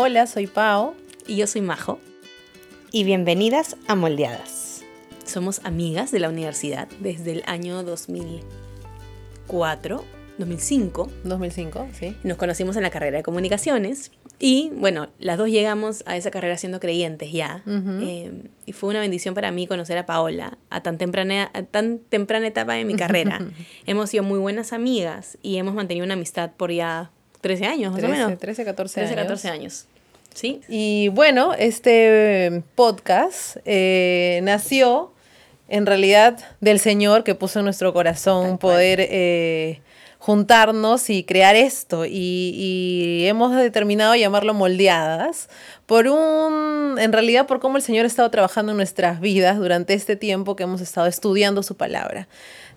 Hola, soy Pau. Y yo soy Majo. Y bienvenidas a Moldeadas. Somos amigas de la universidad desde el año 2004, 2005. 2005, sí. Nos conocimos en la carrera de comunicaciones. Y bueno, las dos llegamos a esa carrera siendo creyentes ya. Eh, y fue una bendición para mí conocer a Paola a tan temprana, a tan temprana etapa de mi carrera. hemos sido muy buenas amigas y hemos mantenido una amistad por ya 13 años, más 13, o menos. 13, 14 13, años. 14 años. ¿Sí? Y bueno, este podcast eh, nació en realidad del Señor que puso en nuestro corazón poder eh, juntarnos y crear esto. Y, y, hemos determinado llamarlo moldeadas por un, en realidad por cómo el Señor ha estado trabajando en nuestras vidas durante este tiempo que hemos estado estudiando su palabra.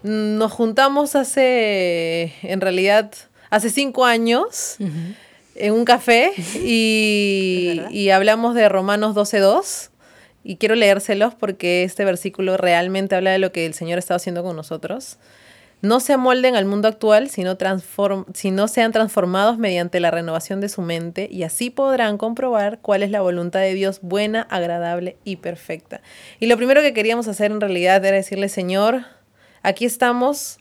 Nos juntamos hace, en realidad, hace cinco años. Uh -huh en un café y, y hablamos de Romanos 12.2 y quiero leérselos porque este versículo realmente habla de lo que el Señor está haciendo con nosotros. No se amolden al mundo actual, sino, transform sino sean transformados mediante la renovación de su mente y así podrán comprobar cuál es la voluntad de Dios buena, agradable y perfecta. Y lo primero que queríamos hacer en realidad era decirle, Señor, aquí estamos,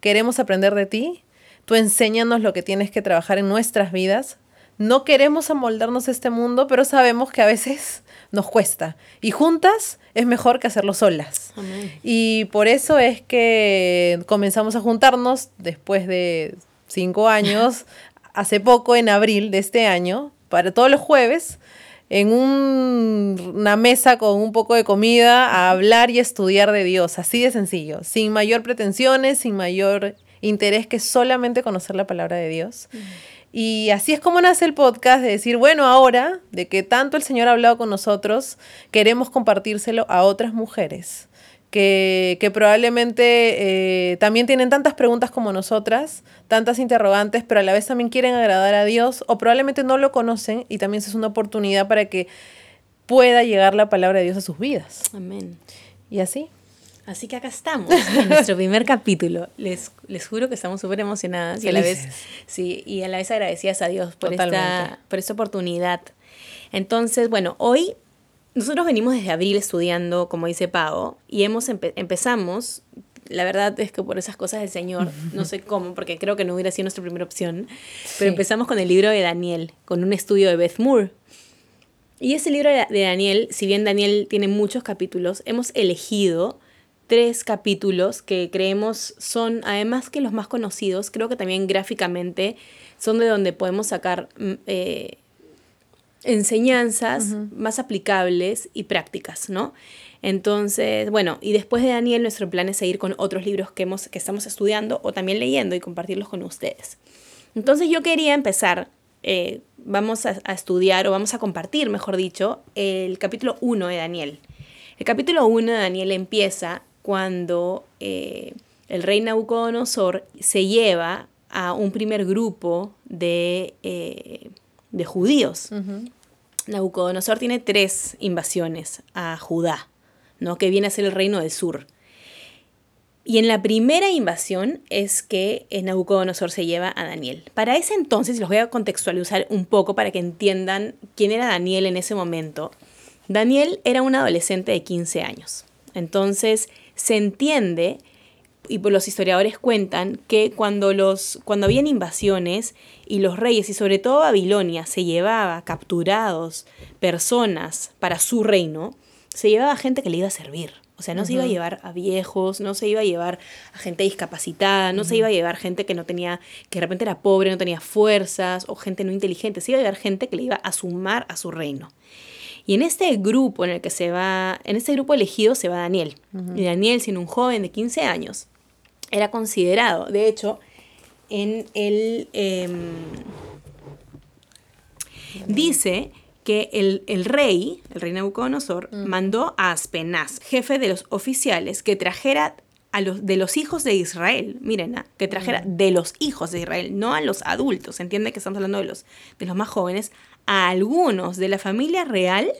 queremos aprender de ti, Tú enséñanos lo que tienes que trabajar en nuestras vidas. No queremos amoldarnos a este mundo, pero sabemos que a veces nos cuesta. Y juntas es mejor que hacerlo solas. Amén. Y por eso es que comenzamos a juntarnos después de cinco años, hace poco, en abril de este año, para todos los jueves, en un, una mesa con un poco de comida, a hablar y estudiar de Dios. Así de sencillo, sin mayor pretensiones, sin mayor interés que solamente conocer la palabra de Dios. Y así es como nace el podcast de decir, bueno, ahora de que tanto el Señor ha hablado con nosotros, queremos compartírselo a otras mujeres que, que probablemente eh, también tienen tantas preguntas como nosotras, tantas interrogantes, pero a la vez también quieren agradar a Dios o probablemente no lo conocen y también es una oportunidad para que pueda llegar la palabra de Dios a sus vidas. Amén. Y así. Así que acá estamos, en nuestro primer capítulo. Les, les juro que estamos súper emocionadas y a, la vez, sí, y a la vez agradecidas a Dios por esta, por esta oportunidad. Entonces, bueno, hoy nosotros venimos desde abril estudiando, como dice Pau, y hemos empe empezamos, la verdad es que por esas cosas del Señor, no sé cómo, porque creo que no hubiera sido nuestra primera opción, pero sí. empezamos con el libro de Daniel, con un estudio de Beth Moore. Y ese libro de Daniel, si bien Daniel tiene muchos capítulos, hemos elegido tres capítulos que creemos son, además que los más conocidos, creo que también gráficamente son de donde podemos sacar eh, enseñanzas uh -huh. más aplicables y prácticas, ¿no? Entonces, bueno, y después de Daniel, nuestro plan es seguir con otros libros que, hemos, que estamos estudiando o también leyendo y compartirlos con ustedes. Entonces yo quería empezar, eh, vamos a, a, estudiar o vamos a compartir, mejor dicho, el capítulo 1 de Daniel. El capítulo 1 de Daniel empieza cuando eh, el rey Nabucodonosor se lleva a un primer grupo de, eh, de judíos. Uh -huh. Nabucodonosor tiene tres invasiones a Judá, ¿no? que viene a ser el reino del sur. Y en la primera invasión es que eh, Nabucodonosor se lleva a Daniel. Para ese entonces, los voy a contextualizar un poco para que entiendan quién era Daniel en ese momento. Daniel era un adolescente de 15 años. Entonces, se entiende, y los historiadores cuentan, que cuando, los, cuando habían invasiones y los reyes, y sobre todo Babilonia, se llevaba capturados personas para su reino, se llevaba gente que le iba a servir. O sea, no uh -huh. se iba a llevar a viejos, no se iba a llevar a gente discapacitada, no uh -huh. se iba a llevar gente que no tenía, que de repente era pobre, no tenía fuerzas, o gente no inteligente, se iba a llevar gente que le iba a sumar a su reino. Y en este grupo en el que se va, en este grupo elegido se va Daniel. Uh -huh. Y Daniel, siendo un joven de 15 años, era considerado, de hecho, en el... Eh, dice que el, el, rey, el rey Nabucodonosor, -huh. mandó a Aspenaz, jefe de los oficiales, que trajera a los, de los hijos de Israel, miren, ¿ah? que trajera -huh. de los hijos de Israel, no a los adultos, ¿se entiende que estamos hablando de los, de los más jóvenes, a algunos de la familia real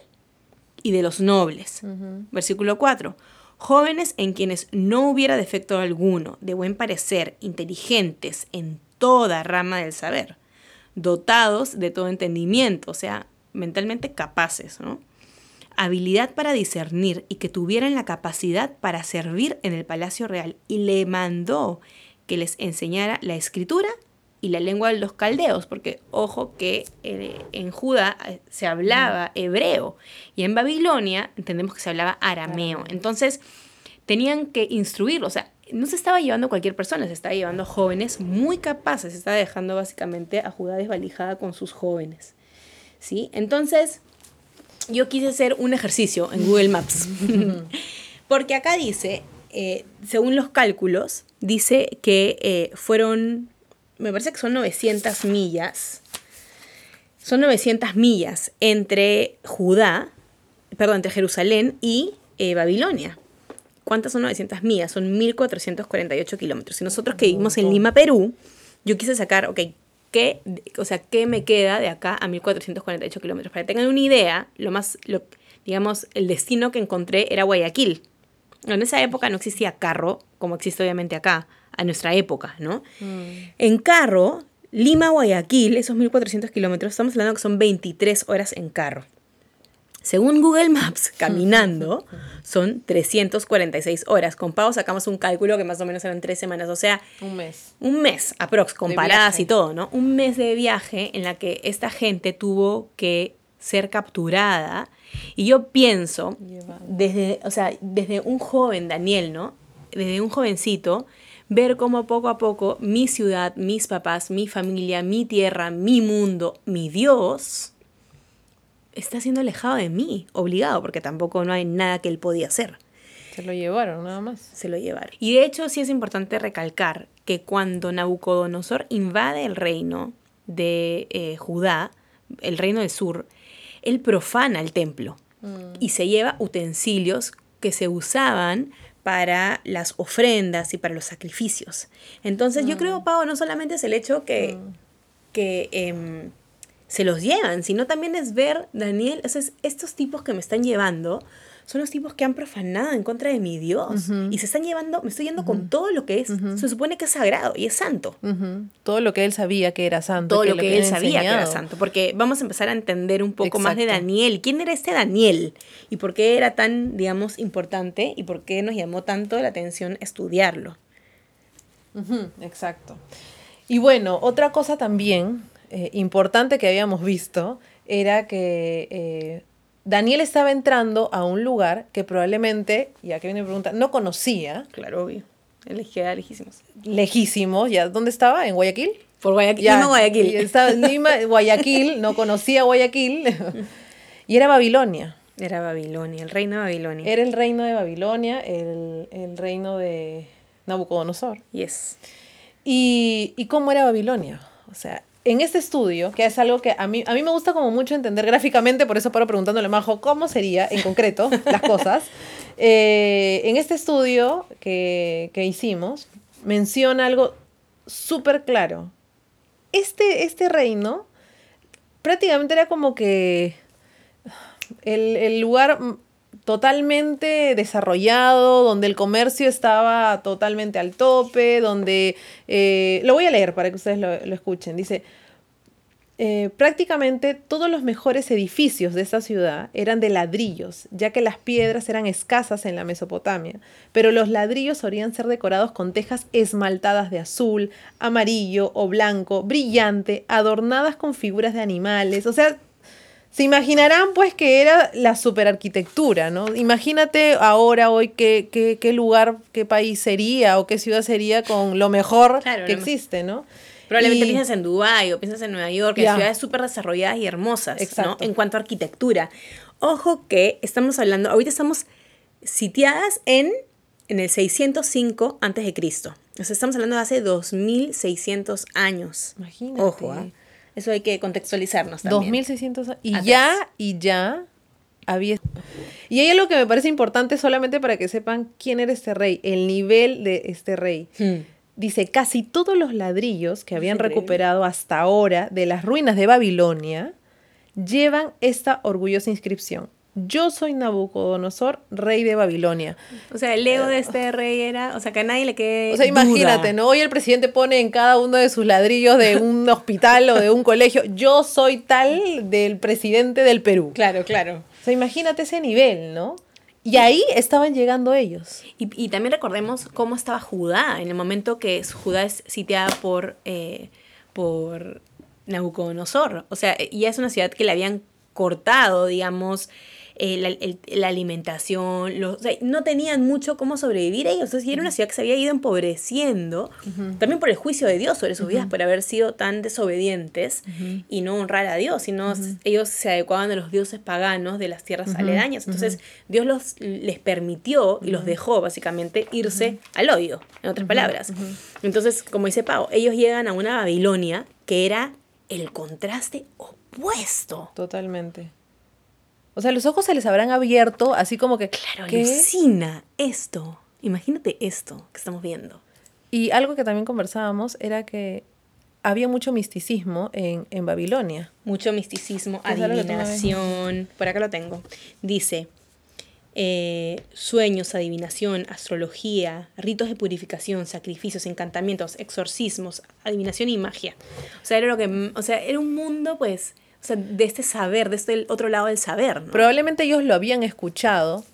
y de los nobles. Uh -huh. Versículo 4. Jóvenes en quienes no hubiera defecto alguno, de buen parecer, inteligentes en toda rama del saber, dotados de todo entendimiento, o sea, mentalmente capaces, ¿no? habilidad para discernir y que tuvieran la capacidad para servir en el palacio real y le mandó que les enseñara la escritura y la lengua de los caldeos, porque ojo que eh, en Judá eh, se hablaba hebreo y en Babilonia entendemos que se hablaba arameo. Entonces tenían que instruirlo, o sea, no se estaba llevando cualquier persona, se estaba llevando jóvenes muy capaces, se estaba dejando básicamente a Judá desvalijada con sus jóvenes. ¿Sí? Entonces, yo quise hacer un ejercicio en Google Maps. Porque acá dice, eh, según los cálculos, dice que eh, fueron, me parece que son 900 millas. Son 900 millas entre Judá, perdón, entre Jerusalén y eh, Babilonia. ¿Cuántas son 900 millas? Son 1448 kilómetros. Y nosotros que vivimos en Lima, Perú, yo quise sacar, ok, ¿qué, o sea, ¿qué me queda de acá a 1448 kilómetros? Para que tengan una idea, lo más, lo, digamos, el destino que encontré era Guayaquil. En esa época no existía carro, como existe obviamente acá, a nuestra época, ¿no? Mm. En carro, Lima-Guayaquil, esos 1400 kilómetros, estamos hablando que son 23 horas en carro. Según Google Maps, caminando son 346 horas. Con Pau sacamos un cálculo que más o menos eran tres semanas, o sea... Un mes. Un mes, aprox, comparadas y todo, ¿no? Un mes de viaje en la que esta gente tuvo que ser capturada. Y yo pienso, desde, o sea, desde un joven, Daniel, ¿no? Desde un jovencito, ver cómo poco a poco mi ciudad, mis papás, mi familia, mi tierra, mi mundo, mi Dios está siendo alejado de mí, obligado, porque tampoco no hay nada que él podía hacer. Se lo llevaron, nada más. Se lo llevaron. Y de hecho sí es importante recalcar que cuando Nabucodonosor invade el reino de eh, Judá, el reino del sur, él profana el templo mm. y se lleva utensilios que se usaban para las ofrendas y para los sacrificios. Entonces yo mm. creo, Pau, no solamente es el hecho que, mm. que em, se los llevan, sino también es ver, Daniel, estos tipos que me están llevando son los tipos que han profanado en contra de mi Dios. Y se están llevando, me estoy yendo con todo lo que es, se supone que es sagrado y es santo. Todo lo que él sabía que era santo. Todo lo que, él sabía que era santo. Porque vamos a empezar a entender un poco más de Daniel. ¿Quién era este Daniel? ¿Y por qué era tan, digamos, importante? ¿Y por qué nos llamó tanto la atención estudiarlo? Exacto. Y bueno, otra cosa también eh, importante que habíamos visto era que eh, Daniel estaba entrando a un lugar que probablemente, ya que viene mi pregunta, no conocía. Claro, obvio. Él queda lejísimos. Lejísimos, ¿ya? ¿Dónde estaba? ¿En Guayaquil? Por Guayaquil. Ya, Guayaquil. Estaba en Lima, Guayaquil, no conocía Guayaquil. y era Babilonia. Era Babilonia, el reino de Babilonia. Era el reino de Babilonia, el, el reino de Nabucodonosor. Yes. ¿Y, ¿Y cómo era Babilonia? O sea, en este estudio, que es algo que a mí, a mí me gusta como mucho entender gráficamente, por eso paro preguntándole a Majo cómo sería en concreto las cosas. Eh, en este estudio que, hicimos, menciona algo súper claro. Este, este reino prácticamente era como que el, lugar totalmente desarrollado, donde el comercio estaba totalmente al tope, donde... Eh, lo voy a leer para que ustedes lo, escuchen. Dice, eh, prácticamente todos los mejores edificios de esta ciudad eran de ladrillos, ya que las piedras eran escasas en la Mesopotamia, pero los ladrillos solían ser decorados con tejas esmaltadas de azul, amarillo o blanco, brillante, adornadas con figuras de animales, o sea, se imaginarán pues que era la superarquitectura, ¿no? Imagínate ahora, hoy, qué, qué, qué lugar, qué país sería o qué ciudad sería con lo mejor que existe, ¿no? Probablemente piensas en Dubái o piensas en Nueva York, en ciudades súper desarrolladas y hermosas, ¿no? En cuanto a arquitectura. Ojo que estamos hablando, ahorita estamos sitiadas en, en el 605 a.C. O sea, estamos hablando de hace 2600 años. Imagínate. Ojo, ¿ah? Eso hay que contextualizarnos también. 2600 años. Y ya, y ya había... Y hay algo que me parece importante solamente para que sepan quién era este rey, el nivel de este rey. Hmm dice, casi todos los ladrillos que habían recuperado hasta ahora de las ruinas de Babilonia llevan esta orgullosa inscripción. Yo soy Nabucodonosor, rey de Babilonia. O sea, el ego de este rey era, o sea, que a nadie le quede. O sea, imagínate, ¿no? Hoy el presidente pone en cada uno de sus ladrillos de un hospital o de un colegio, yo soy tal del presidente del Perú. Claro, claro. O sea, imagínate ese nivel, ¿no? Y ahí estaban llegando ellos. Y, también recordemos cómo estaba Judá en el momento que Judá es sitiada por, eh, por Nabucodonosor. O sea, y es una ciudad que le habían cortado, digamos, la, alimentación, los, no tenían mucho cómo sobrevivir ellos. Entonces, era una ciudad que se había ido empobreciendo, también por el juicio de Dios sobre sus vidas, por haber sido tan desobedientes y no honrar a Dios, sino ellos se adecuaban a los dioses paganos de las tierras aledañas. Entonces, Dios los, les permitió y los dejó básicamente irse al odio, en otras palabras. Entonces, como dice Pau, ellos llegan a una Babilonia que era el contraste opuesto. Totalmente. O sea, los ojos se les habrán abierto, así como que... Claro, ¿qué? alucina esto. Imagínate esto que estamos viendo. Y algo que también conversábamos era que había mucho misticismo en, Babilonia. Mucho misticismo, adivinación. Por acá lo tengo. Dice, eh, sueños, adivinación, astrología, ritos de purificación, sacrificios, encantamientos, exorcismos, adivinación y magia. O sea, era lo que, o sea, era un mundo pues o sea, de este saber, de este otro lado del saber. Probablemente ellos lo habían escuchado,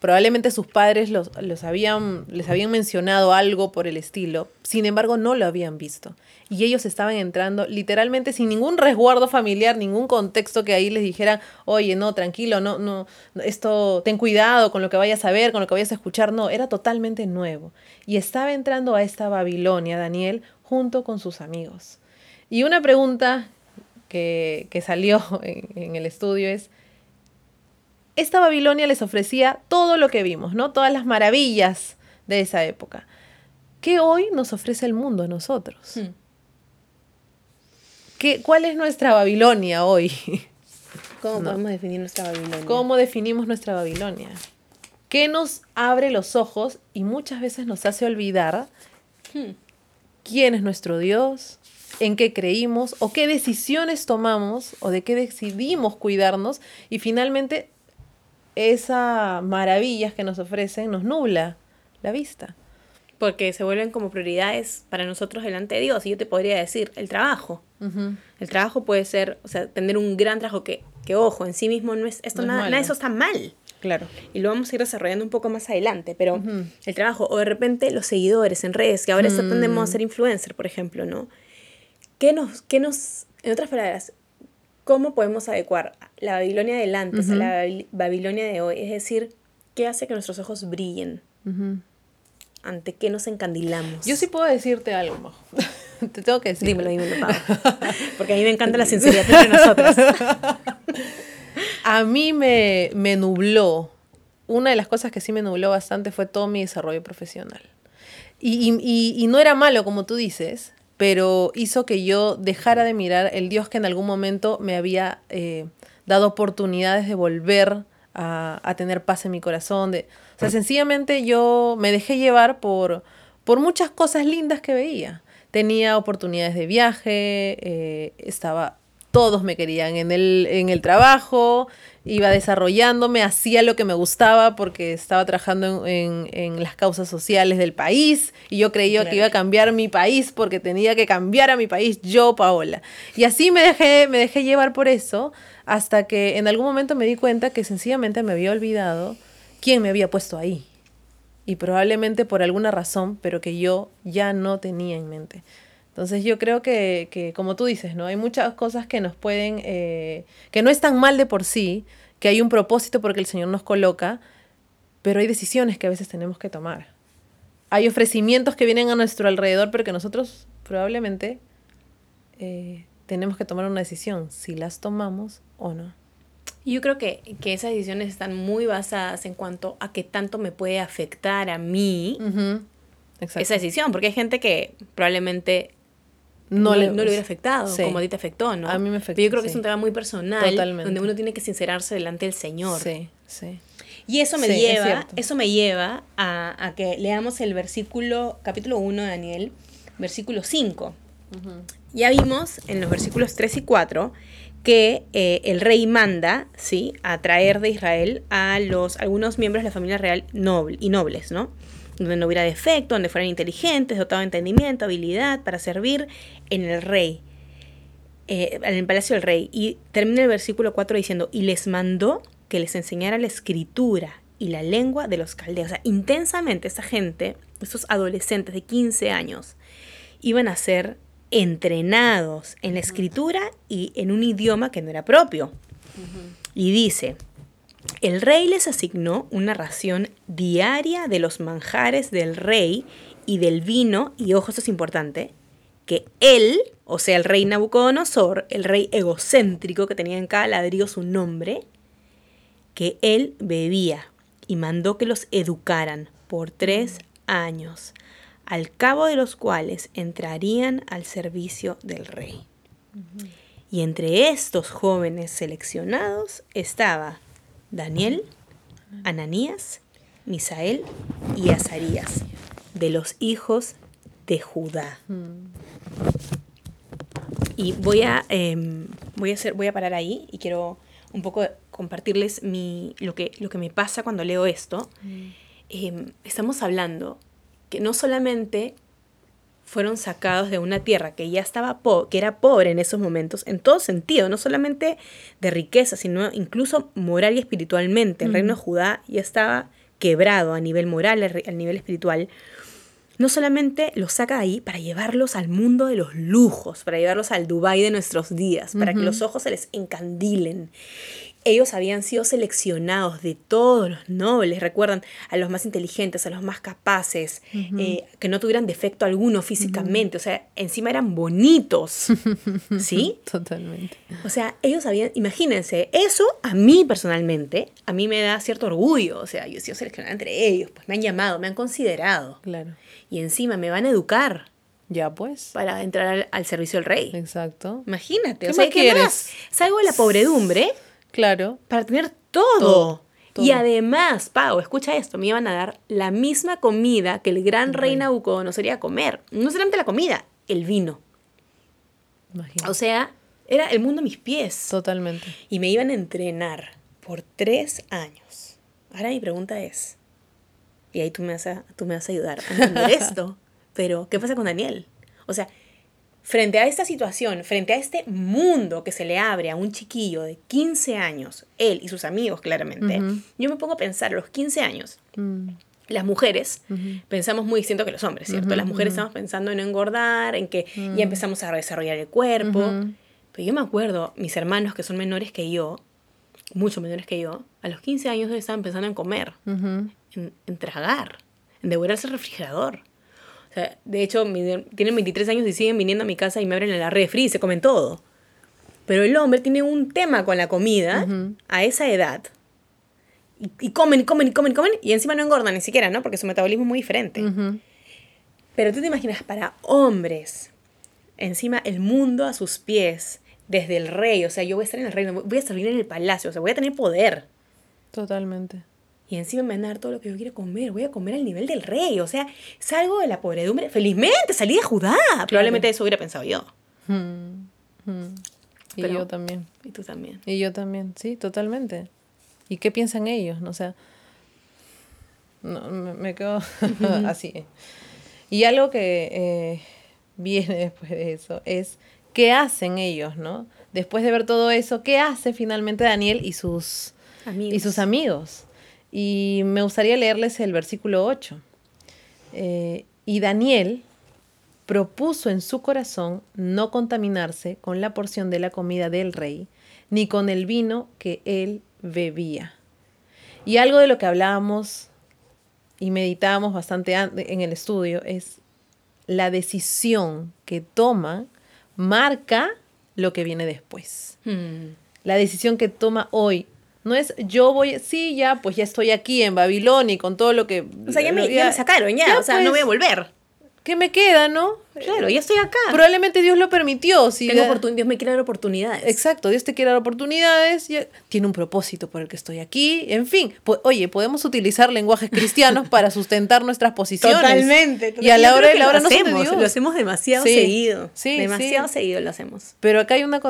probablemente sus padres los, habían, les habían mencionado algo por el estilo, sin embargo no lo habían visto. Y ellos estaban entrando literalmente sin ningún resguardo familiar, ningún contexto que ahí les dijeran, oye, no, tranquilo, no, no, esto, ten cuidado con lo que vayas a ver, con lo que vayas a escuchar. No, era totalmente nuevo. Y estaba entrando a esta Babilonia, Daniel, junto con sus amigos. Y una pregunta que, salió en, el estudio es, esta Babilonia les ofrecía todo lo que vimos, ¿no? Todas las maravillas de esa época. ¿Qué hoy nos ofrece el mundo a nosotros? Hmm. ¿Qué, ¿Cuál es nuestra Babilonia hoy? ¿Cómo podemos definir nuestra Babilonia? ¿Cómo definimos nuestra Babilonia? ¿Qué nos abre los ojos y muchas veces nos hace olvidar hmm. quién es nuestro Dios, en qué creímos o qué decisiones tomamos o de qué decidimos cuidarnos y finalmente esas maravillas que nos ofrecen nos nubla la vista. Porque se vuelven como prioridades para nosotros delante de Dios. Y yo te podría decir, el trabajo. El trabajo puede ser, o sea, tener un gran trabajo que, que ojo, en sí mismo no es, esto nada, nada de eso está mal. Claro. Y lo vamos a ir desarrollando un poco más adelante, pero el trabajo, o de repente los seguidores en redes, que ahora mm. tendemos a ser influencer, por ejemplo, ¿no? ¿Qué nos, qué nos, en otras palabras, cómo podemos adecuar la Babilonia de antes a la Babilonia de hoy? Es decir, ¿qué hace que nuestros ojos brillen? ¿Ante qué nos encandilamos? Yo sí puedo decirte algo, Majo. Te tengo que decir. Dímelo, dímelo, Pau. Porque a mí me encanta la sinceridad entre nosotras. a mí me, me nubló. Una de las cosas que sí me nubló bastante fue todo mi desarrollo profesional. Y, y, y, no era malo, como tú dices, pero hizo que yo dejara de mirar el Dios que en algún momento me había eh, dado oportunidades de volver a, tener paz en mi corazón. De, o sea, sencillamente yo me dejé llevar por, por muchas cosas lindas que veía. Tenía oportunidades de viaje, eh, estaba todos me querían en el, en el trabajo, iba desarrollándome, hacía lo que me gustaba porque estaba trabajando en, en, las causas sociales del país y yo creía que iba a cambiar mi país porque tenía que cambiar a mi país yo, Paola. Y así me dejé, me dejé llevar por eso hasta que en algún momento me di cuenta que sencillamente me había olvidado quién me había puesto ahí. Y probablemente por alguna razón, pero que yo ya no tenía en mente. Entonces yo creo que, como tú dices, ¿no? Hay muchas cosas que nos pueden, eh, que no están mal de por sí, que hay un propósito porque el Señor nos coloca, pero hay decisiones que a veces tenemos que tomar. Hay ofrecimientos que vienen a nuestro alrededor, pero que nosotros probablemente eh, tenemos que tomar una decisión, si las tomamos o no. Yo creo que, esas decisiones están muy basadas en cuanto a qué tanto me puede afectar a mí esa decisión, porque hay gente que probablemente no, le, hubiera afectado, como a ti te afectó, ¿no? A mí me afectó. yo creo que es un tema muy personal, donde uno tiene que sincerarse delante del Señor. Sí, sí. Y eso me lleva, eso me lleva a, que leamos el versículo, capítulo 1 de Daniel, versículo 5. Ya vimos en los versículos 3 y 4 que eh, el rey manda, ¿sí? A traer de Israel a los, algunos miembros de la familia real noble, y nobles, ¿no? Donde no hubiera defecto, donde fueran inteligentes, dotados de entendimiento, habilidad para servir en el rey, eh, en el palacio del rey. Y termina el versículo 4 diciendo, y les mandó que les enseñara la escritura y la lengua de los caldeos. O sea, intensamente esa gente, esos adolescentes de 15 años, iban a ser entrenados en la escritura y en un idioma que no era propio. Y dice, el rey les asignó una ración diaria de los manjares del rey y del vino, y ojo, esto es importante, que él, o sea, el rey Nabucodonosor, el rey egocéntrico que tenía en cada ladrillo su nombre, que él bebía y mandó que los educaran por tres años, al cabo de los cuales entrarían al servicio del rey. Y entre estos jóvenes seleccionados estaba Daniel, Ananías, Misael y Azarías, de los hijos de Judá. Y voy a, em, voy, a hacer, voy a parar ahí y quiero un poco compartirles mi, lo, que, lo que me pasa cuando leo esto. Em, estamos hablando que no solamente fueron sacados de una tierra que ya estaba que era pobre en esos momentos, en todo sentido, no solamente de riqueza, sino incluso moral y espiritualmente. El reino de Judá ya estaba quebrado a nivel moral, a nivel espiritual. No solamente los saca ahí para llevarlos al mundo de los lujos, para llevarlos al Dubái de nuestros días, para que los ojos se les encandilen ellos habían sido seleccionados de todos los nobles, recuerdan, a los más inteligentes, a los más capaces, eh, que no tuvieran defecto alguno físicamente, o sea, encima eran bonitos, ¿sí? Totalmente. O sea, ellos habían, imagínense, eso a mí personalmente, a mí me da cierto orgullo, o sea, yo he sido seleccionada entre ellos, pues me han llamado, me han considerado. Claro. Y encima me van a educar. Ya pues. Para entrar al, servicio del rey. Exacto. Imagínate. o sea, ¿qué quieres? Salgo de la pobredumbre Claro. Para tener todo. Y además, Pau, escucha esto, me iban a dar la misma comida que el gran rey Nabucodonosor a comer. No solamente la comida, el vino. O sea, era el mundo a mis pies. Totalmente. Y me iban a entrenar por tres años. Ahora mi pregunta es, y ahí tú me vas a, tú me vas a ayudar a entender esto, pero ¿qué pasa con Daniel? O sea, frente a esta situación, frente a este mundo que se le abre a un chiquillo de 15 años, él y sus amigos claramente, yo me pongo a pensar, a los 15 años, mm. las mujeres pensamos muy distinto que los hombres, ¿cierto? las mujeres estamos pensando en no engordar, en que ya mm. empezamos a desarrollar el cuerpo. Pero yo me acuerdo, mis hermanos que son menores que yo, mucho menores que yo, a los 15 años estaban pensando en comer, en, en tragar, en devorarse el refrigerador de hecho, tienen 23 años y siguen viniendo a mi casa y me abren la refri y se comen todo. Pero el hombre tiene un tema con la comida a esa edad. Y, comen, y comen, y comen, y comen, y encima no engordan ni siquiera, ¿no? Porque su metabolismo es muy diferente. Pero tú te imaginas, para hombres, encima el mundo a sus pies, desde el rey, o sea, yo voy a estar en el reino, voy a servir en el palacio, o sea, voy a tener poder. Totalmente y encima me van a dar todo lo que yo quiero comer. Voy a comer al nivel del rey. O sea, salgo de la pobredumbre. Felizmente salí de Judá. Probablemente eso hubiera pensado yo. Hmm, hmm. Y yo también. Y tú también. Y yo también, sí, totalmente. ¿Y qué piensan ellos? O sea, no, me, quedo así. Y algo que eh, viene después de eso es qué hacen ellos, ¿no? Después de ver todo eso, ¿qué hace finalmente Daniel y sus Y sus amigos? Y me gustaría leerles el versículo 8. Eh, y Daniel propuso en su corazón no contaminarse con la porción de la comida del rey, ni con el vino que él bebía. Y algo de lo que hablábamos y meditábamos bastante en el estudio es la decisión que toma marca lo que viene después. Hmm. La decisión que toma hoy no es yo voy, sí, ya, pues ya estoy aquí en Babilonia y con todo lo que... O sea, ya me, sacaron, ya, o sea, no voy a pues. volver. ¿Qué me queda, no? Claro, ya estoy acá. Probablemente Dios lo permitió. Si Tengo oportun- Dios me quiere dar oportunidades. Exacto, Dios te quiere dar oportunidades, y tiene un propósito por el que estoy aquí, en fin. Po- oye, podemos utilizar lenguajes cristianos para sustentar nuestras posiciones. Totalmente. Y a la hora de la lo hora de hacemos, Dios. Lo hacemos demasiado Sí, seguido. sí, demasiado sí. seguido lo hacemos. Pero acá hay una,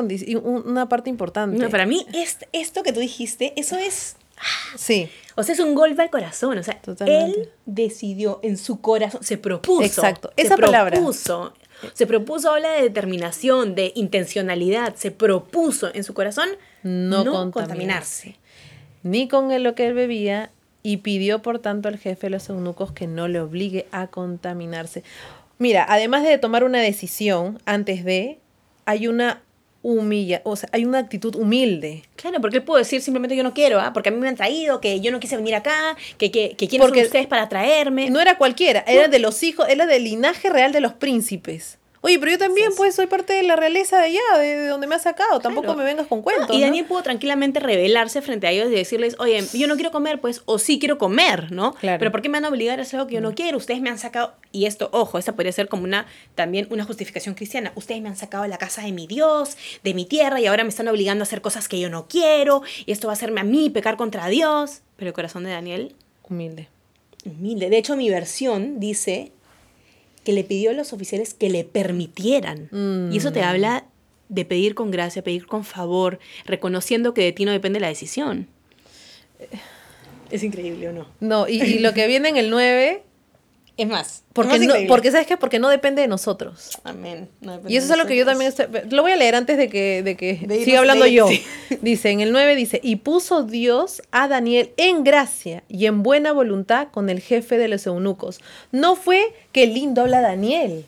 una parte importante. No, para mí, est- esto que tú dijiste, eso es. Sí, O sea, es un golpe al corazón. O sea, Totalmente. él decidió en su corazón, se propuso. Exacto, se esa palabra. propuso, Se propuso, habla de determinación, de intencionalidad. Se propuso en su corazón No no, contaminarse. contaminarse. ni con lo que él bebía, y pidió por tanto al jefe de los eunucos que no le obligue a contaminarse. Mira, además de tomar una decisión antes de, hay una humilla, o sea, hay una actitud humilde. Claro, porque él pudo decir simplemente yo no quiero, ¿ah? porque a mí me han traído, que yo no quise venir acá, que, que, que quiénes Porque- ustedes para traerme. No era cualquiera, era de los hijos, era del linaje real de los príncipes. Oye, pero yo también, pues, soy parte de la realeza de allá, de, de donde me has sacado. Tampoco me vengas con cuentos. y ¿no? Daniel pudo tranquilamente rebelarse frente a ellos y decirles, oye, yo no quiero comer, pues, o sí quiero comer, ¿no? Claro. Pero ¿por qué me van a obligar a hacer algo que yo no quiero? Ustedes me han sacado, y esto, ojo, esta podría ser como una, también una justificación cristiana. Ustedes me han sacado de la casa de mi Dios, de mi tierra, y ahora me están obligando a hacer cosas que yo no quiero, y esto va a hacerme a mí pecar contra Dios. Pero el corazón de Daniel, Humilde. humilde. De hecho, mi versión dice que le pidió a los oficiales que le permitieran. Y eso te Mm. habla de pedir con gracia, pedir con favor, reconociendo que de ti no depende la decisión. Es increíble o no. No, y, y lo que viene en el 9, Es más, porque, no, porque ¿sabes qué? Porque no depende de nosotros. Amén. No depende Y eso es algo que yo también estoy, lo voy a leer antes de que, de que De siga hablando de- yo. sí. Dice, en el 9 dice, y puso Dios a Daniel en gracia y en buena voluntad con el jefe de los eunucos. No fue que lindo habla Daniel.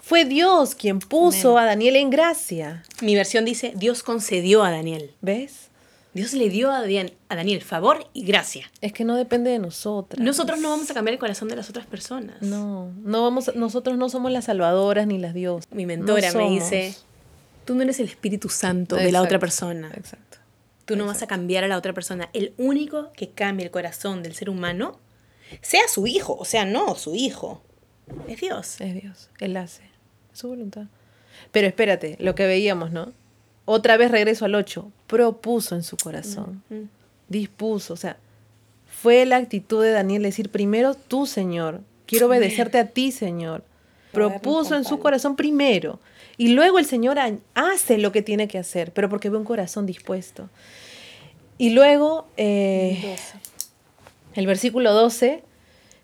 Fue Dios quien puso Amén. a Daniel en gracia. Mi versión dice, Dios concedió a Daniel. ¿Ves? Dios le dio a Daniel, a Daniel favor y gracia. Es que no depende de nosotras. Nosotros no vamos a cambiar el corazón de las otras personas. No, no vamos, nosotros no somos las salvadoras ni las diosas. Mi mentora No me dice, tú no eres el Espíritu Santo de la otra persona. Exacto. Tú no vas a cambiar a la otra persona. El único que cambia el corazón del ser humano, sea su hijo, o sea, no su hijo, es Dios. Es Dios, Él hace, es su voluntad. Pero espérate, lo que veíamos, ¿no? Otra vez regreso al 8, propuso en su corazón, dispuso, o sea, fue la actitud de Daniel decir, primero tú, Señor, quiero obedecerte a ti, Señor. Propuso en su corazón primero. Y luego el Señor hace lo que tiene que hacer, pero porque ve un corazón dispuesto. Y luego, eh, el versículo 12,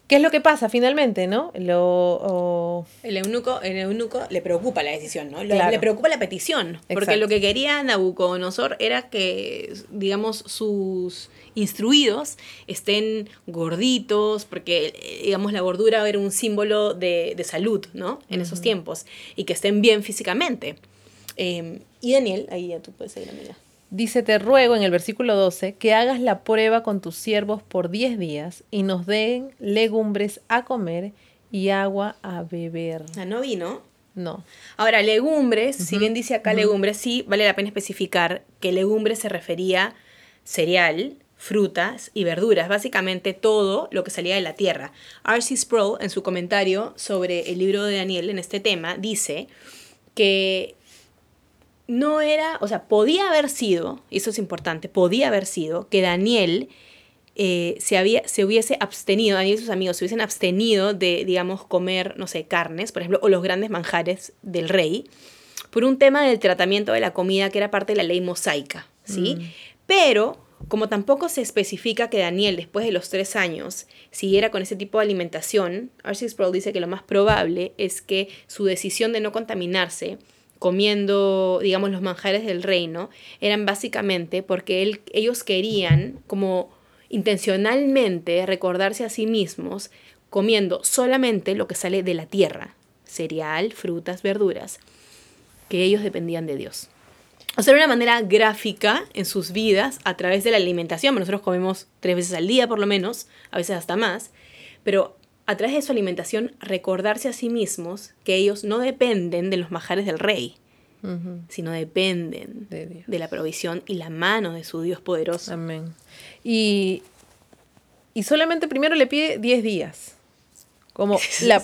¿qué es lo que pasa finalmente, no? Lo, o- El eunuco, el eunuco le preocupa la decisión, ¿no? Le, Claro. le preocupa la petición. Porque lo que quería Nabucodonosor era que, digamos, sus instruidos estén gorditos, porque, digamos, la gordura era un símbolo de, de salud, ¿no? En esos tiempos. Y que estén bien físicamente. Eh, y Daniel, ahí ya tú puedes seguir, amiga. Dice, te ruego en el versículo 12 que hagas la prueba con tus siervos por 10 días y nos den legumbres a comer y agua a beber. Ah, no vino. No. Ahora, legumbres, si bien dice acá legumbres, sí vale la pena especificar que legumbres se refería cereal, frutas y verduras, básicamente todo lo que salía de la tierra. R.C. Sproul, en su comentario sobre el libro de Daniel en este tema, dice que no era, o sea, podía haber sido, y eso es importante, podía haber sido que Daniel eh, se, había, se hubiese abstenido, Daniel y sus amigos se hubiesen abstenido de, digamos, comer, no sé, carnes, por ejemplo, o los grandes manjares del rey, por un tema del tratamiento de la comida que era parte de la ley mosaica, ¿sí? Pero, como tampoco se especifica que Daniel, después de los tres años, siguiera con ese tipo de alimentación, R.C. Sproul dice que lo más probable es que su decisión de no contaminarse comiendo, digamos, los manjares del reino, eran básicamente porque él, ellos querían como intencionalmente recordarse a sí mismos comiendo solamente lo que sale de la tierra, cereal, frutas, verduras, que ellos dependían de Dios. O sea, era una manera gráfica en sus vidas a través de la alimentación. Nosotros comemos tres veces al día por lo menos, a veces hasta más, pero a través de su alimentación recordarse a sí mismos que ellos no dependen de los majares del rey, sino dependen de la provisión y la mano de su Dios poderoso. Amén. Y, y solamente primero le pide 10 días. Como la,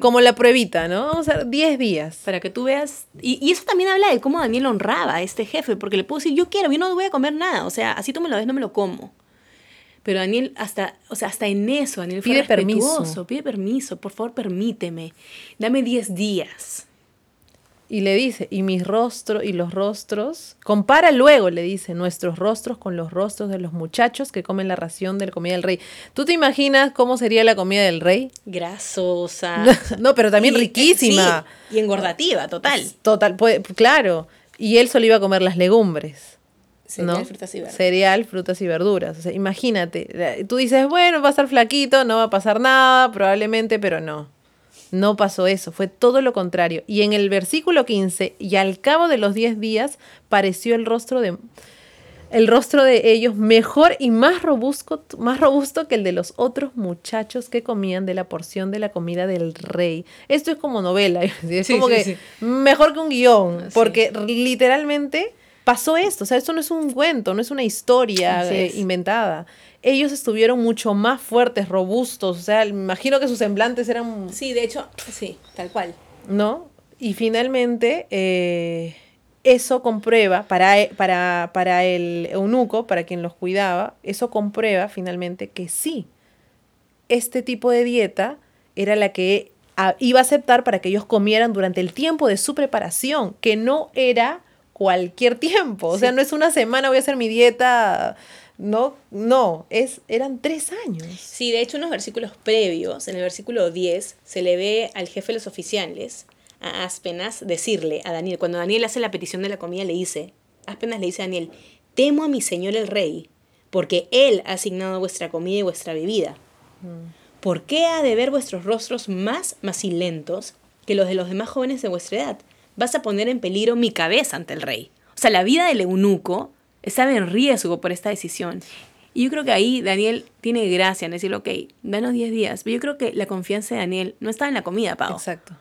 como la pruebita, ¿no? Vamos a ver, 10 días. Para que tú veas. Y, y, eso también habla de cómo Daniel honraba a este jefe, porque le puedo decir, yo quiero, yo no voy a comer nada. O sea, así tú me lo ves, no me lo como. Pero Daniel, hasta, o sea, hasta en eso, Daniel fue pide permiso. Pide permiso, por favor, permíteme. Dame 10 días. Y le dice, y mis rostros y los rostros, compara luego, le dice, nuestros rostros con los rostros de los muchachos que comen la ración de la comida del rey. ¿Tú te imaginas cómo sería la comida del rey? Grasosa. no, pero también riquísima. y engordativa, total. Total, pues, claro. Y él solo iba a comer las legumbres. Cereal, frutas y verduras. Cereal, frutas y verduras. O sea, imagínate, tú dices, bueno, va a estar flaquito, no va a pasar nada, probablemente, pero no. No pasó eso, fue todo lo contrario. Y en el versículo 15, y al cabo de los 10 días, pareció el rostro de el rostro de ellos mejor y más robusto, más robusto que el de los otros muchachos que comían de la porción de la comida del rey. Esto es como novela, es como que mejor que un guion, porque literalmente pasó esto, o sea, esto no es un cuento, no es una historia eh, inventada ellos estuvieron mucho más fuertes, robustos, o sea, me imagino que sus semblantes eran... Sí, de hecho, sí, tal cual. ¿No? Y finalmente, eh, eso comprueba, para, e, para, para el eunuco, para quien los cuidaba, eso comprueba finalmente que sí, este tipo de dieta era la que iba a aceptar para que ellos comieran durante el tiempo de su preparación, que no era cualquier tiempo, o sea, no es una semana voy a hacer mi dieta no, no, es, eran tres años. Sí, de hecho, unos versículos previos, en el versículo 10, se le ve al jefe de los oficiales, a Aspenas, decirle a Daniel, cuando Daniel hace la petición de la comida, le dice, Aspenas le dice a Daniel, temo a mi señor el rey, porque él ha asignado vuestra comida y vuestra bebida. Mm. ¿Por qué ha de ver vuestros rostros más macilentos que los de los demás jóvenes de vuestra edad? Vas a poner en peligro mi cabeza ante el rey. O sea, la vida del eunuco estaba en riesgo por esta decisión. Y yo creo que ahí Daniel tiene gracia en decir, ok, danos 10 días. Pero yo creo que la confianza de Daniel no estaba en la comida, Pau. Exacto.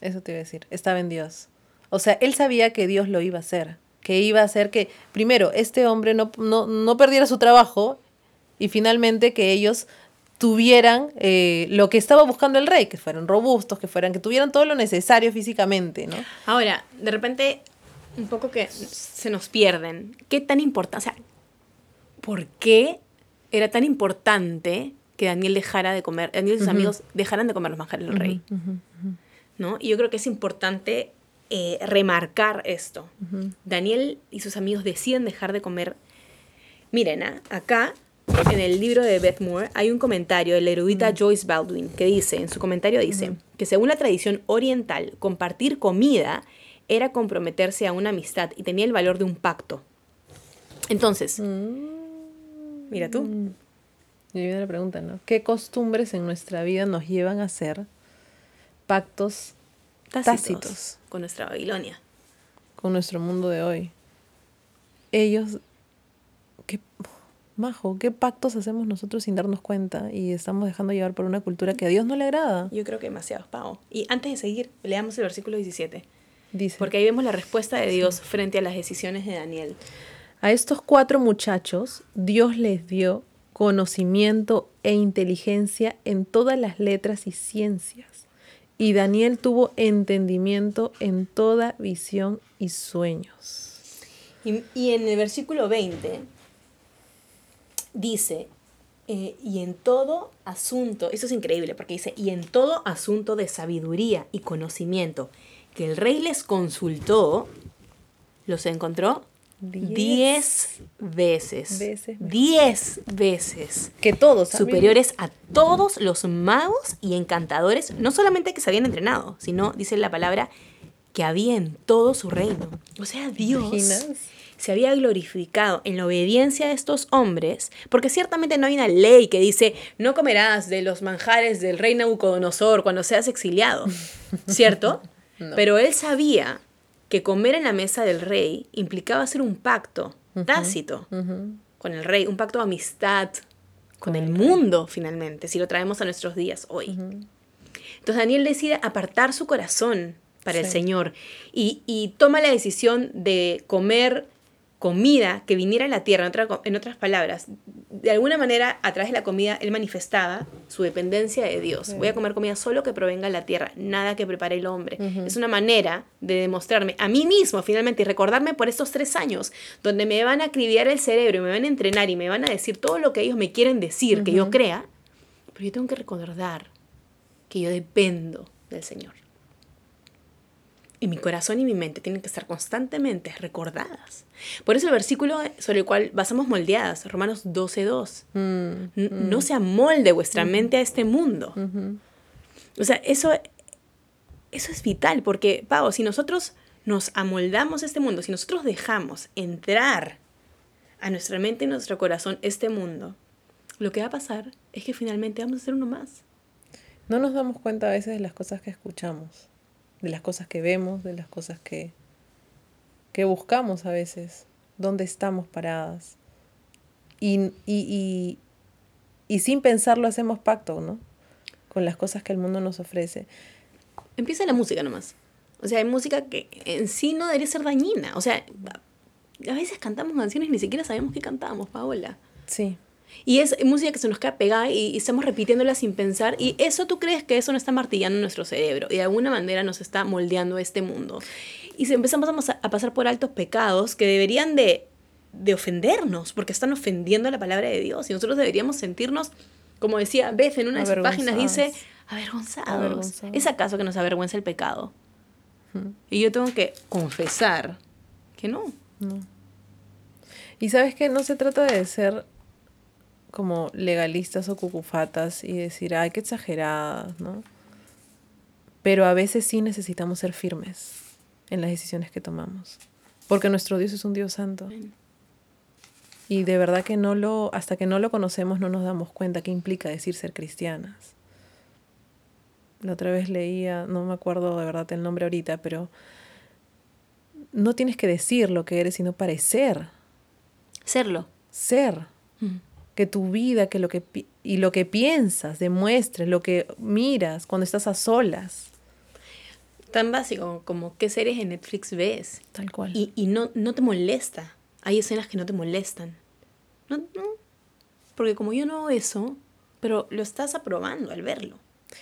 Eso te iba a decir. Estaba en Dios. O sea, él sabía que Dios lo iba a hacer. Que iba a hacer que, primero, este hombre no, no, perdiera su trabajo y finalmente que ellos tuvieran eh, lo que estaba buscando el rey, que fueran robustos, que fueran, que tuvieran todo lo necesario físicamente, ¿no? Ahora, de repente un poco que se nos pierden. ¿Qué tan importante, o sea, por qué era tan importante que Daniel dejara de comer, Daniel y sus amigos dejaran de comer los manjares del rey? ¿No? Y yo creo que es importante eh, remarcar esto. Daniel y sus amigos deciden dejar de comer. Miren, ¿ah? acá en el libro de Beth Moore hay un comentario de la erudita Joyce Baldwin que dice, en su comentario dice, que según la tradición oriental, compartir comida era comprometerse a una amistad y tenía el valor de un pacto. Entonces, mm. mira tú. Y viene la pregunta, ¿no? ¿Qué costumbres en nuestra vida nos llevan a hacer pactos tácitos, con nuestra Babilonia? Con nuestro mundo de hoy. Ellos, qué, majo, ¿qué pactos hacemos nosotros sin darnos cuenta y estamos dejando llevar por una cultura que a Dios no le agrada? Yo creo que demasiado, Pau. Y antes de seguir, leamos el versículo 17. Porque ahí vemos la respuesta de Dios frente a las decisiones de Daniel. A estos cuatro muchachos Dios les dio conocimiento e inteligencia en todas las letras y ciencias. Y Daniel tuvo entendimiento en toda visión y sueños. Y, en el versículo 20 dice, eh, y en todo asunto, eso es increíble porque dice, y en todo asunto de sabiduría y conocimiento que el rey les consultó, los encontró diez, veces. Diez veces. Que todos. Superiores a todos los magos y encantadores, no solamente que se habían entrenado, sino, dice la palabra, que había en todo su reino. O sea, Dios se había glorificado en la obediencia de estos hombres, porque ciertamente no hay una ley que dice, no comerás de los manjares del rey Nabucodonosor cuando seas exiliado, ¿cierto? Pero él sabía que comer en la mesa del rey implicaba hacer un pacto tácito con el rey, un pacto de amistad con, el, mundo, finalmente, si lo traemos a nuestros días hoy. Entonces Daniel decide apartar su corazón para el Señor y, toma la decisión de comer comida que viniera a la tierra, en, otras palabras, de alguna manera a través de la comida él manifestaba su dependencia de Dios. Voy a comer comida solo que provenga de la tierra, nada que prepare el hombre. Es una manera de demostrarme a mí mismo finalmente y recordarme por estos tres años donde me van a acribillar el cerebro y me van a entrenar y me van a decir todo lo que ellos me quieren decir, que yo crea, pero yo tengo que recordar que yo dependo del Señor. Y mi corazón y mi mente tienen que estar constantemente recordadas. Por eso el versículo sobre el cual basamos moldeadas, Romanos 12.2, mm, mm. no se amolde vuestra mente a este mundo. O sea, eso, eso es vital, porque, Pau, si nosotros nos amoldamos a este mundo, si nosotros dejamos entrar a nuestra mente y nuestro corazón este mundo, lo que va a pasar es que finalmente vamos a ser uno más. No nos damos cuenta a veces de las cosas que escuchamos de las cosas que vemos, de las cosas que, que buscamos a veces, dónde estamos paradas. Y, y, y, sin pensarlo hacemos pacto, ¿no? Con las cosas que el mundo nos ofrece. Empieza la música nomás. O sea, hay música que en sí no debería ser dañina. O sea, a veces cantamos canciones y ni siquiera sabemos qué cantamos, Paola. Sí. Y es música que se nos queda pegada y, estamos repitiéndola sin pensar. Y eso tú crees que eso no está martillando nuestro cerebro y de alguna manera nos está moldeando este mundo. Y empezamos a, pasar por altos pecados que deberían de, de ofendernos porque están ofendiendo la palabra de Dios. Y nosotros deberíamos sentirnos, como decía Beth en una de sus páginas, dice, avergonzados. ¿Es acaso que nos avergüenza el pecado? Y yo tengo que confesar que no. No. Y sabes que no se trata de ser como legalistas o cucufatas y decir, ay, qué exageradas, ¿no? Pero a veces sí necesitamos ser firmes en las decisiones que tomamos, porque nuestro Dios es un Dios santo. Y de verdad que no lo, hasta que no lo conocemos no nos damos cuenta qué implica decir ser cristianas. La otra vez leía, no me acuerdo de verdad el nombre ahorita, pero no tienes que decir lo que eres, sino parecer. Serlo. Ser que tu vida que lo que, y lo que piensas demuestre, lo que miras cuando estás a solas. Tan básico como qué series en Netflix ves. Tal cual. Y, y no, no te molesta. Hay escenas que no te molestan. No, no. Porque como yo no hago eso, pero lo estás aprobando al verlo.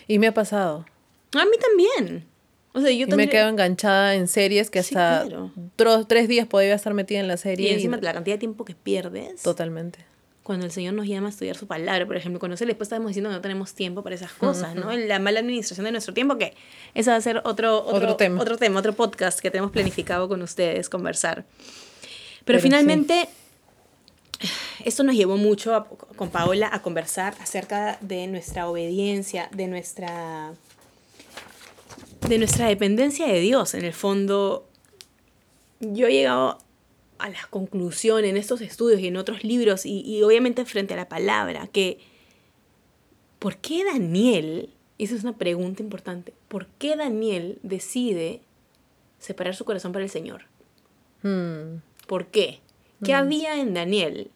Y me ha pasado. A mí también. O sea, yo y me quedo enganchada en series que hasta tres días podría estar metida en la serie. Y encima la cantidad de tiempo que pierdes. Totalmente cuando el Señor nos llama a estudiar su palabra, por ejemplo, cuando se después estamos diciendo que no tenemos tiempo para esas cosas, ¿no? La mala administración de nuestro tiempo, que ese va a ser otro, otro, tema. otro tema, otro podcast que tenemos planificado con ustedes, conversar. Pero, finalmente, esto nos llevó mucho con Paola a conversar acerca de nuestra obediencia, de nuestra, de nuestra dependencia de Dios. En el fondo, yo he llegado a la conclusión en estos estudios y en otros libros y, obviamente frente a la palabra, que ¿por qué Daniel, esa es una pregunta importante, ¿por qué Daniel decide separar su corazón para el Señor? Hmm. ¿Por qué? ¿Qué hmm. había en Daniel?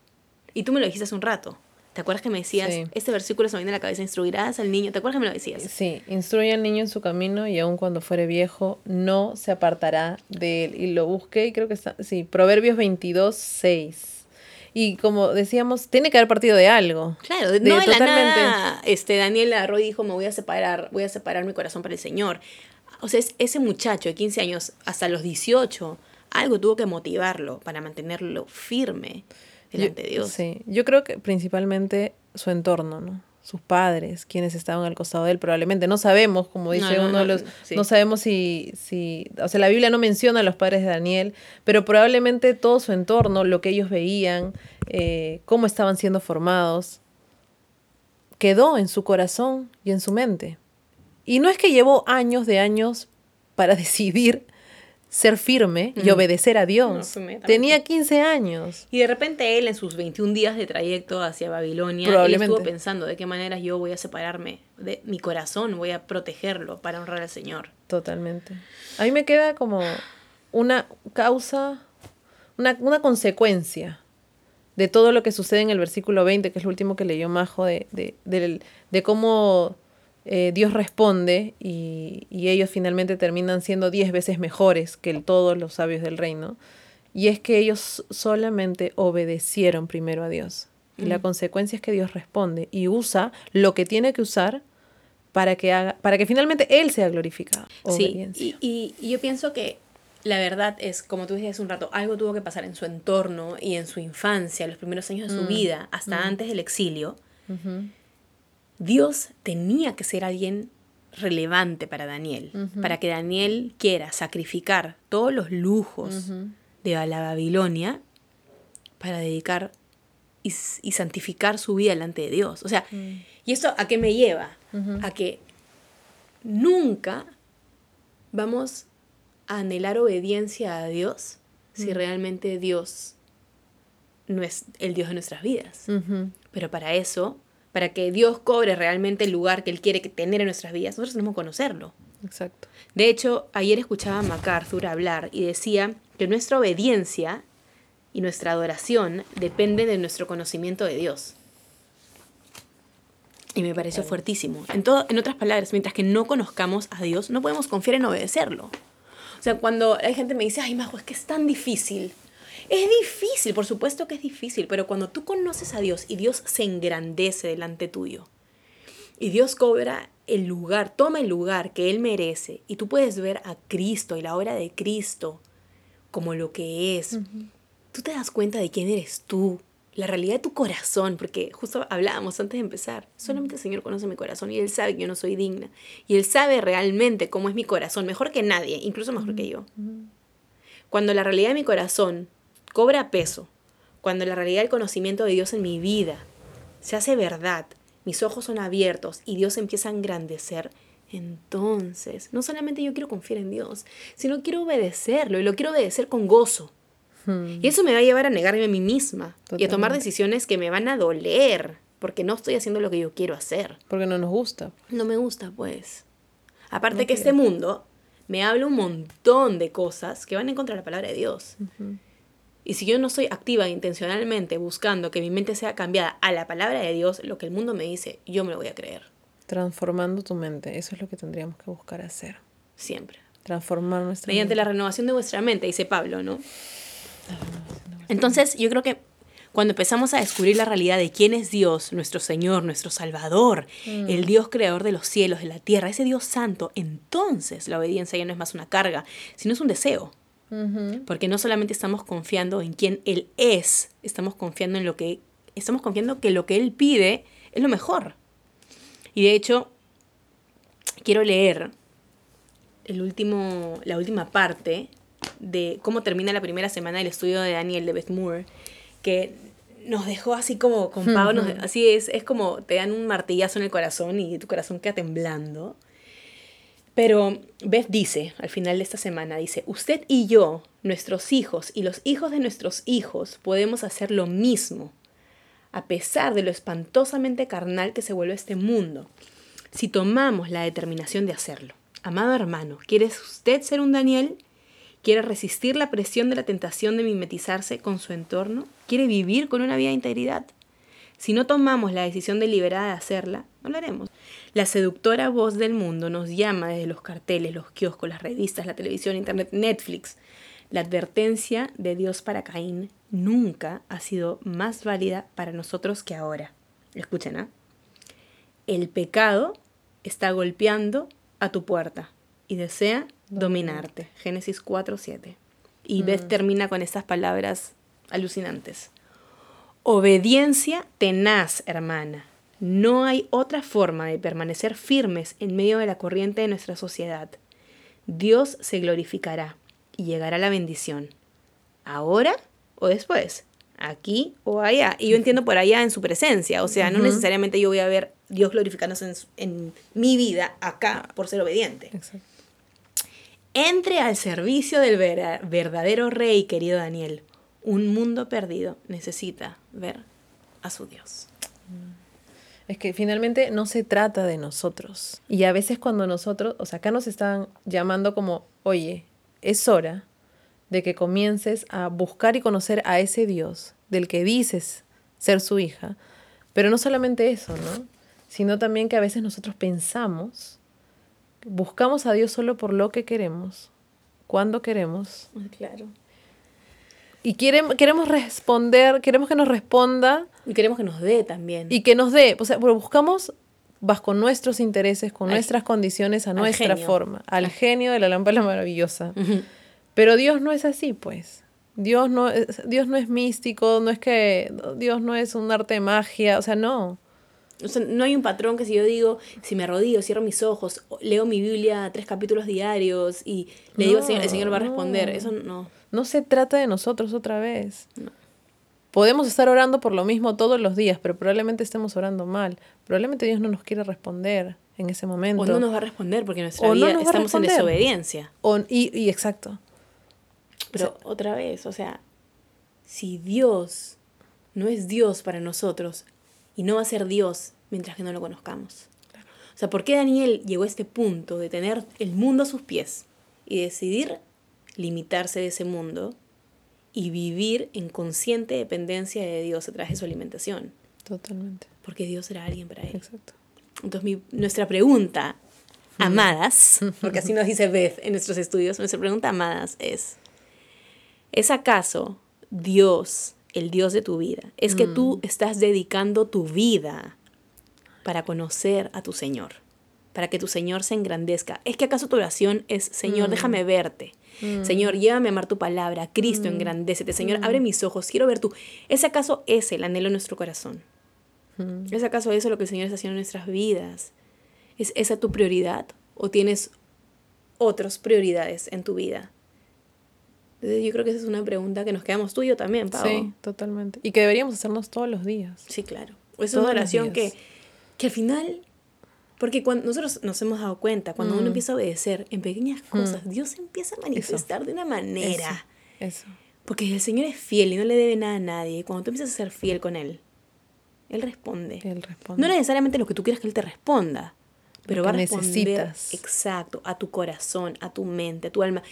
Y tú me lo dijiste hace un rato. ¿Te acuerdas que me decías, este versículo se me viene a la cabeza, instruirás al niño? ¿Te acuerdas que me lo decías? Sí, instruye al niño en su camino y aun cuando fuere viejo, no se apartará de él. Y lo busqué y creo que está, sí, Proverbios 22, 6. Y como decíamos, tiene que haber partido de algo. Claro, de, no de totalmente. La nada, este, Daniel Arroy dijo, me voy a separar, voy a separar mi corazón para el Señor. O sea, ese muchacho de 15 años hasta los 18, algo tuvo que motivarlo para mantenerlo firme delante de Dios. Sí, yo creo que principalmente su entorno, ¿no? Sus padres, quienes estaban al costado de él, probablemente. No sabemos, como dice uno de los. No sabemos si, si. O sea, la Biblia no menciona a los padres de Daniel, pero probablemente todo su entorno, lo que ellos veían, eh, cómo estaban siendo formados, quedó en su corazón y en su mente. Y no es que llevó años de años para decidir ser firme y obedecer a Dios. Tenía 15 años. Y de repente él en sus 21 días de trayecto hacia Babilonia, él estuvo pensando de qué manera yo voy a separarme de mi corazón, voy a protegerlo para honrar al Señor. Totalmente. A mí me queda como una causa, una, una consecuencia de todo lo que sucede en el versículo 20, que es el último que leyó Majo, de, de, de, de cómo eh, Dios responde y, ellos finalmente terminan siendo diez veces mejores que todos los sabios del reino. Y es que ellos solamente obedecieron primero a Dios. Y la consecuencia es que Dios responde y usa lo que tiene que usar para que, haga, para que finalmente Él sea glorificado. Sí, y, y, yo pienso que la verdad es, como tú dijiste hace un rato, algo tuvo que pasar en su entorno y en su infancia, los primeros años de su mm, vida, hasta mm. antes del exilio. Dios tenía que ser alguien relevante para Daniel, para que Daniel quiera sacrificar todos los lujos de la Babilonia para dedicar y, santificar su vida delante de Dios. O sea, mm. ¿y esto a qué me lleva? A que nunca vamos a anhelar obediencia a Dios si mm. realmente Dios no es el Dios de nuestras vidas. Pero para eso para que Dios cobre realmente el lugar que Él quiere tener en nuestras vidas, nosotros tenemos que conocerlo. Exacto. De hecho, ayer escuchaba a MacArthur hablar y decía que nuestra obediencia y nuestra adoración depende de nuestro conocimiento de Dios. Y me pareció fuertísimo. En, todo, en otras palabras, mientras que no conozcamos a Dios, no podemos confiar en obedecerlo. O sea, cuando hay gente me dice, ay, Majo, es que es tan difícil. Es difícil, por supuesto que es difícil, pero cuando tú conoces a Dios y Dios se engrandece delante tuyo y Dios cobra el lugar, toma el lugar que Él merece y tú puedes ver a Cristo y la obra de Cristo como lo que es, tú te das cuenta de quién eres tú, la realidad de tu corazón, porque justo hablábamos antes de empezar, solamente el Señor conoce mi corazón y Él sabe que yo no soy digna y Él sabe realmente cómo es mi corazón, mejor que nadie, incluso mejor que yo. Cuando la realidad de mi corazón cobra peso cuando la realidad del conocimiento de Dios en mi vida se hace verdad, mis ojos son abiertos y Dios empieza a engrandecer, entonces no solamente yo quiero confiar en Dios, sino quiero obedecerlo y lo quiero obedecer con gozo. Hmm. Y eso me va a llevar a negarme a mí misma y a tomar decisiones que me van a doler porque no estoy haciendo lo que yo quiero hacer. Porque no nos gusta. No me gusta, pues. Aparte que este mundo me habla un montón de cosas que van en contra de la palabra de Dios. Y si yo no soy activa intencionalmente buscando que mi mente sea cambiada a la palabra de Dios, lo que el mundo me dice, yo me lo voy a creer. Transformando tu mente, eso es lo que tendríamos que buscar hacer. Siempre. Transformar nuestra Mediante la renovación de vuestra mente, dice Pablo, ¿no? Entonces, yo creo que cuando empezamos a descubrir la realidad de quién es Dios, nuestro Señor, nuestro Salvador, mm. el Dios creador de los cielos, de la tierra, ese Dios santo, entonces la obediencia ya no es más una carga, sino es un deseo. Porque no solamente estamos confiando en quién Él es, estamos confiando en lo que, estamos confiando que lo que Él pide es lo mejor. Y de hecho, quiero leer el último, la última parte de cómo termina la primera semana del estudio de Daniel de Beth Moore, que nos dejó así como con Pablo, así es, es como te dan un martillazo en el corazón y tu corazón queda temblando. Pero Beth dice, al final de esta semana, dice, usted y yo, nuestros hijos y los hijos de nuestros hijos, podemos hacer lo mismo, a pesar de lo espantosamente carnal que se vuelve este mundo, si tomamos la determinación de hacerlo. Amado hermano, ¿quiere usted ser un Daniel? ¿Quiere resistir la presión de la tentación de mimetizarse con su entorno? ¿Quiere vivir con una vida de integridad? Si no tomamos la decisión deliberada de hacerla, no lo haremos. La seductora voz del mundo nos llama desde los carteles, los kioscos, las revistas, la televisión, internet, Netflix. La advertencia de Dios para Caín nunca ha sido más válida para nosotros que ahora. Escuchen, ¿ah? El pecado está golpeando a tu puerta y desea dominarte. Génesis 4:7. Y Beth mm. termina con estas palabras alucinantes. Obediencia tenaz, hermana. No hay otra forma de permanecer firmes en medio de la corriente de nuestra sociedad. Dios se glorificará y llegará la bendición. ¿Ahora o después? Aquí o allá. Y yo entiendo por allá en su presencia. O sea, no necesariamente yo voy a ver Dios glorificándose en, mi vida acá por ser obediente. Entre al servicio del verdadero rey, querido Daniel un mundo perdido necesita ver a su Dios. Es que finalmente no se trata de nosotros. Y a veces cuando nosotros, o sea, acá nos están llamando como, oye, es hora de que comiences a buscar y conocer a ese Dios del que dices ser su hija. Pero no solamente eso, ¿no? Sino también que a veces nosotros pensamos, buscamos a Dios solo por lo que queremos, cuando queremos. Claro Y queremos, queremos responder, queremos que nos responda. Y queremos que nos dé también. Y que nos dé. O sea, buscamos bajo nuestros intereses, con nuestras condiciones, a nuestra forma, al genio de la lámpara maravillosa. Pero Dios no es así, pues. Dios no, es, Dios no es místico, no es que Dios no es un arte de magia, o sea, no. O sea, no hay un patrón que si yo digo, si me arrodillo, cierro mis ojos, leo mi Biblia tres capítulos diarios y le digo al Señor, el Señor va a responder. Eso no. No se trata de nosotros otra vez. Podemos estar orando por lo mismo todos los días, pero probablemente estemos orando mal. Probablemente Dios no nos quiere responder en ese momento. O no nos va a responder porque nuestra vida estamos en desobediencia. y, y exacto. Pero otra vez, o sea, si Dios no es Dios para nosotros, y no va a ser Dios mientras que no lo conozcamos. O sea, ¿por qué Daniel llegó a este punto de tener el mundo a sus pies y decidir limitarse de ese mundo y vivir en consciente dependencia de Dios a través de su alimentación? Totalmente. Porque Dios era alguien para él. Exacto. Entonces, nuestra pregunta, amadas, porque así nos dice Beth en nuestros estudios, nuestra pregunta, amadas, es, ¿es acaso Dios el Dios de tu vida. Es que tú mm. estás dedicando tu vida para conocer a tu Señor, para que tu Señor se engrandezca. ¿Es que acaso tu oración es, Señor, mm. déjame verte? Mm. Señor, llévame a amar tu palabra. Cristo, engrandécete. Señor, abre mis ojos. Quiero ver tú. ¿Es acaso ese el anhelo de nuestro corazón? ¿Es acaso eso lo que el Señor está haciendo en nuestras vidas? ¿Es esa tu prioridad? ¿O tienes otras prioridades en tu vida? Entonces yo creo que esa es una pregunta que nos quedamos tú y yo también, Pau. Sí, totalmente. Y que deberíamos hacernos todos los días. Sí, claro. Es una oración que, que al final, porque cuando nosotros nos hemos dado cuenta, cuando uno mm. empieza a obedecer en pequeñas mm. cosas, Dios empieza a manifestar de una manera. Eso. Porque el Señor es fiel y no le debe nada a nadie. Cuando tú empiezas a ser fiel con Él, Él responde. Él responde. No necesariamente lo que tú quieras que Él te responda, pero va a responder exacto a tu corazón, a tu mente, a tu alma.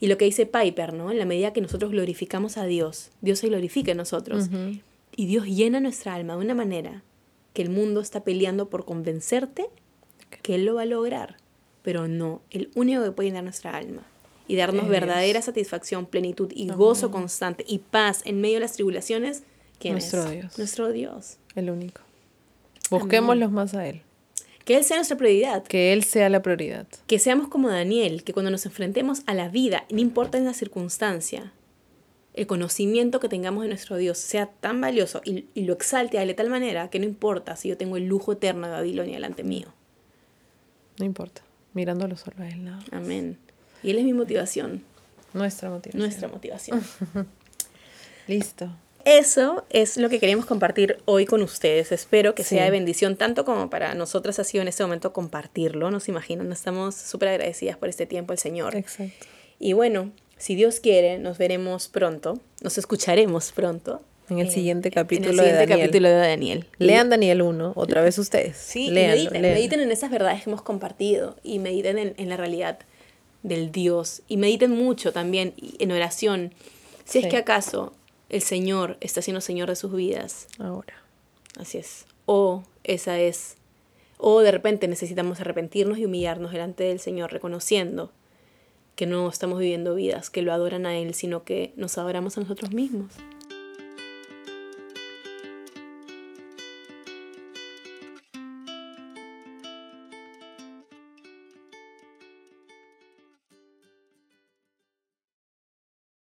Y lo que dice Piper, ¿no? En la medida que nosotros glorificamos a Dios, Dios se glorifica en nosotros. Y Dios llena nuestra alma de una manera que el mundo está peleando por convencerte que Él lo va a lograr. Pero no, el único que puede llenar nuestra alma y darnos verdadera satisfacción, plenitud y gozo constante y paz en medio de las tribulaciones, ¿quién Nuestro es? Dios. Nuestro Dios. El único. Busquémoslos más a Él. Que Él sea nuestra prioridad. Que Él sea la prioridad. Que seamos como Daniel, que cuando nos enfrentemos a la vida, no importa en la circunstancia, el conocimiento que tengamos de nuestro Dios sea tan valioso y, lo exalte a Él de tal manera que no importa si yo tengo el lujo eterno de Babilonia delante mío. No importa, mirándolo solo a Él. ¿no? Amén. Y Él es mi motivación. Nuestra motivación. Nuestra motivación. Listo. Eso es lo que queríamos compartir hoy con ustedes. Espero que sea de bendición, tanto como para nosotras ha sido en este momento compartirlo. Nos imaginan, estamos súper agradecidas por este tiempo el Señor. Exacto. Y bueno, si Dios quiere, nos veremos pronto, nos escucharemos pronto. En el siguiente capítulo, en el siguiente de, capítulo de Daniel. Lean Daniel 1, otra vez ustedes. Sí, mediten, mediten en esas verdades que hemos compartido y mediten en, la realidad del Dios. Y mediten mucho también en oración. Si es que acaso el Señor está siendo Señor de sus vidas. Ahora. Así es. O esa es. O de repente necesitamos arrepentirnos y humillarnos delante del Señor, reconociendo que no estamos viviendo vidas que lo adoran a Él, sino que nos adoramos a nosotros mismos.